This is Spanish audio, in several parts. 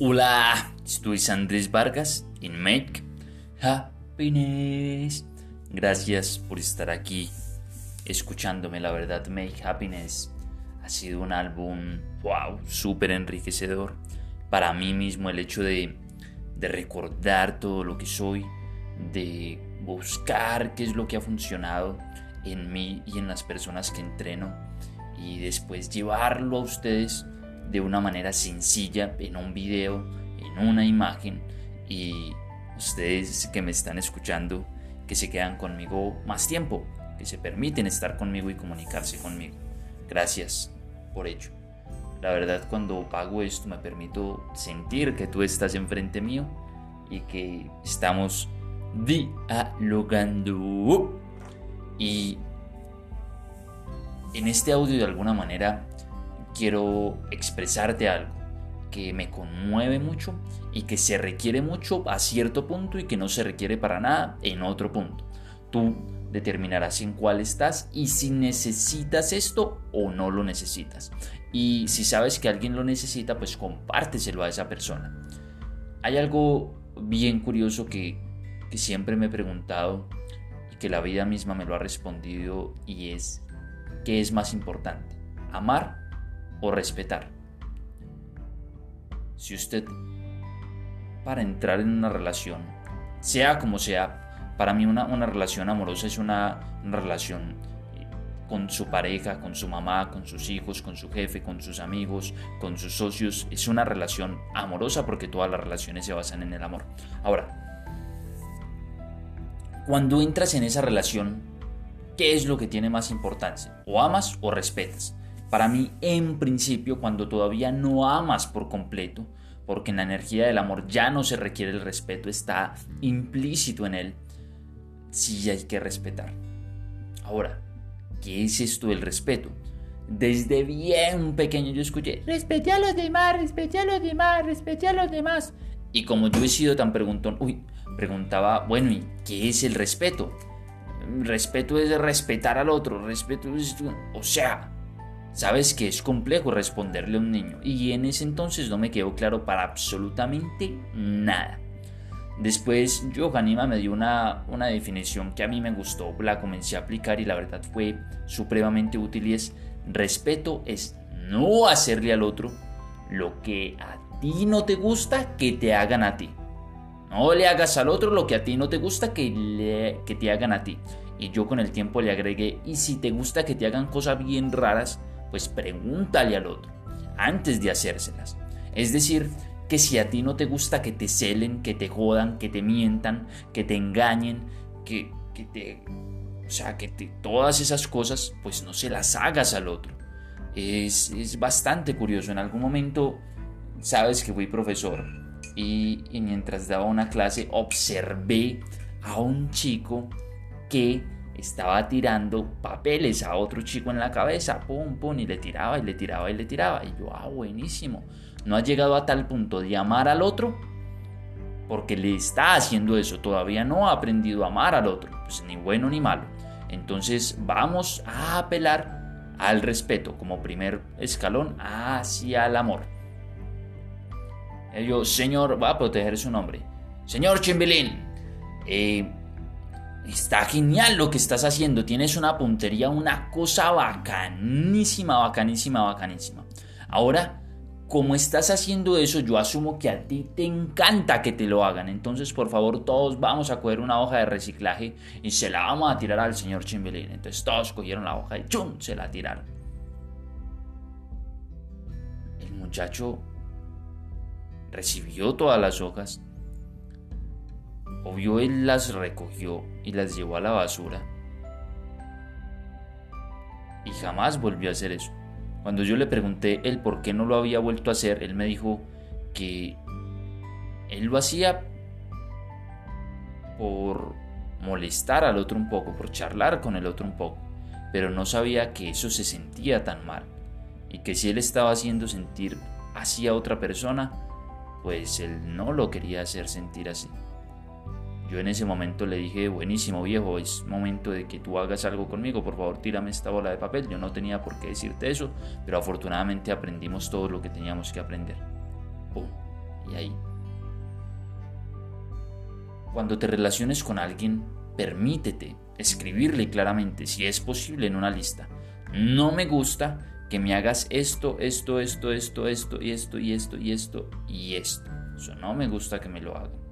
Hola, soy Andrés Vargas en Make Happiness. Gracias por estar aquí escuchándome. La verdad, Make Happiness ha sido un álbum, wow, súper enriquecedor. Para mí mismo el hecho de, de recordar todo lo que soy, de buscar qué es lo que ha funcionado en mí y en las personas que entreno y después llevarlo a ustedes de una manera sencilla en un video, en una imagen y ustedes que me están escuchando que se quedan conmigo más tiempo, que se permiten estar conmigo y comunicarse conmigo. Gracias por ello. La verdad cuando pago esto me permito sentir que tú estás enfrente mío y que estamos dialogando. Y en este audio de alguna manera quiero expresarte algo que me conmueve mucho y que se requiere mucho a cierto punto y que no se requiere para nada en otro punto. Tú determinarás en cuál estás y si necesitas esto o no lo necesitas. Y si sabes que alguien lo necesita, pues compárteselo a esa persona. Hay algo bien curioso que, que siempre me he preguntado y que la vida misma me lo ha respondido y es, ¿qué es más importante? ¿Amar o respetar. Si usted, para entrar en una relación, sea como sea, para mí una, relación amorosa es una, una relación eh, con su pareja, con su mamá, con sus hijos, con su jefe, con sus amigos, con sus socios. Es una relación amorosa porque todas las relaciones se basan en el amor. Ahora, cuando entras en esa relación, ¿qué es lo que tiene más importancia? ¿O amas o respetas? Para mí, en principio, cuando todavía no amas por completo, porque en la energía del amor ya no se requiere el respeto, está implícito en él, sí hay que respetar. Ahora, ¿qué es esto del respeto? Desde bien pequeño yo escuché, respete a los demás, respete a los demás, respete a los demás. Y como yo he sido tan preguntón, uy, preguntaba, bueno, ¿y qué es el respeto? Respeto es respetar al otro, respeto es, o sea, Sabes que es complejo responderle a un niño y en ese entonces no me quedó claro para absolutamente nada. Después Johanima me dio una, una definición que a mí me gustó, la comencé a aplicar y la verdad fue supremamente útil es respeto es no hacerle al otro lo que a ti no te gusta que te hagan a ti. No le hagas al otro lo que a ti no te gusta que, le, que te hagan a ti. Y yo con el tiempo le agregué, y si te gusta que te hagan cosas bien raras, pues pregúntale al otro antes de hacérselas. Es decir, que si a ti no te gusta que te celen, que te jodan, que te mientan, que te engañen, que, que te... O sea, que te, todas esas cosas, pues no se las hagas al otro. Es, es bastante curioso. En algún momento, sabes que fui profesor y, y mientras daba una clase observé a un chico que estaba tirando papeles a otro chico en la cabeza, pum, pum, y le tiraba y le tiraba y le tiraba. Y yo, ah, buenísimo. No ha llegado a tal punto de amar al otro porque le está haciendo eso. Todavía no ha aprendido a amar al otro, pues ni bueno ni malo. Entonces vamos a apelar al respeto como primer escalón hacia el amor. Yo, señor, va a proteger su nombre. Señor Chimbelín, eh, Está genial lo que estás haciendo, tienes una puntería, una cosa bacanísima, bacanísima, bacanísima. Ahora, como estás haciendo eso, yo asumo que a ti te encanta que te lo hagan. Entonces, por favor, todos vamos a coger una hoja de reciclaje y se la vamos a tirar al señor Chimbelín. Entonces, todos cogieron la hoja y ¡chum! se la tiraron. El muchacho recibió todas las hojas Obvio él las recogió y las llevó a la basura. Y jamás volvió a hacer eso. Cuando yo le pregunté el por qué no lo había vuelto a hacer, él me dijo que él lo hacía por molestar al otro un poco, por charlar con el otro un poco, pero no sabía que eso se sentía tan mal y que si él estaba haciendo sentir así a otra persona, pues él no lo quería hacer sentir así. Yo en ese momento le dije, buenísimo viejo, es momento de que tú hagas algo conmigo, por favor tírame esta bola de papel. Yo no tenía por qué decirte eso, pero afortunadamente aprendimos todo lo que teníamos que aprender. y ahí. Cuando te relaciones con alguien, permítete escribirle claramente, si es posible, en una lista. No me gusta que me hagas esto, esto, esto, esto, esto, y esto, y esto, y esto, y esto. Eso no me gusta que me lo hagan.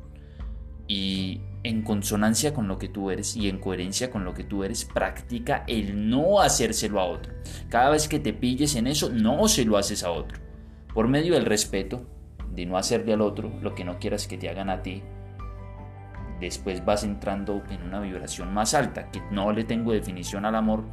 Y en consonancia con lo que tú eres y en coherencia con lo que tú eres, practica el no hacérselo a otro. Cada vez que te pilles en eso, no se lo haces a otro. Por medio del respeto, de no hacerle al otro lo que no quieras que te hagan a ti, después vas entrando en una vibración más alta, que no le tengo definición al amor,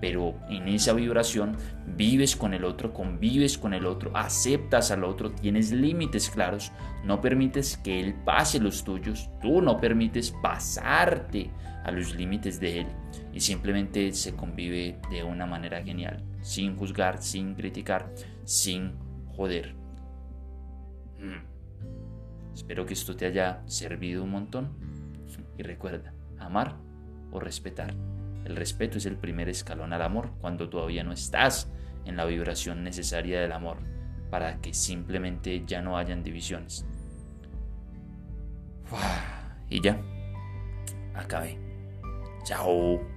pero en esa vibración vives con el otro, convives con el otro, aceptas al otro, tienes límites claros, no permites que él pase los tuyos, tú no permites pasarte a los límites de él y simplemente se convive de una manera genial, sin juzgar, sin criticar, sin joder. Mm. Espero que esto te haya servido un montón y recuerda, amar o respetar. El respeto es el primer escalón al amor cuando todavía no estás en la vibración necesaria del amor para que simplemente ya no hayan divisiones. Y ya, acabé. Chao.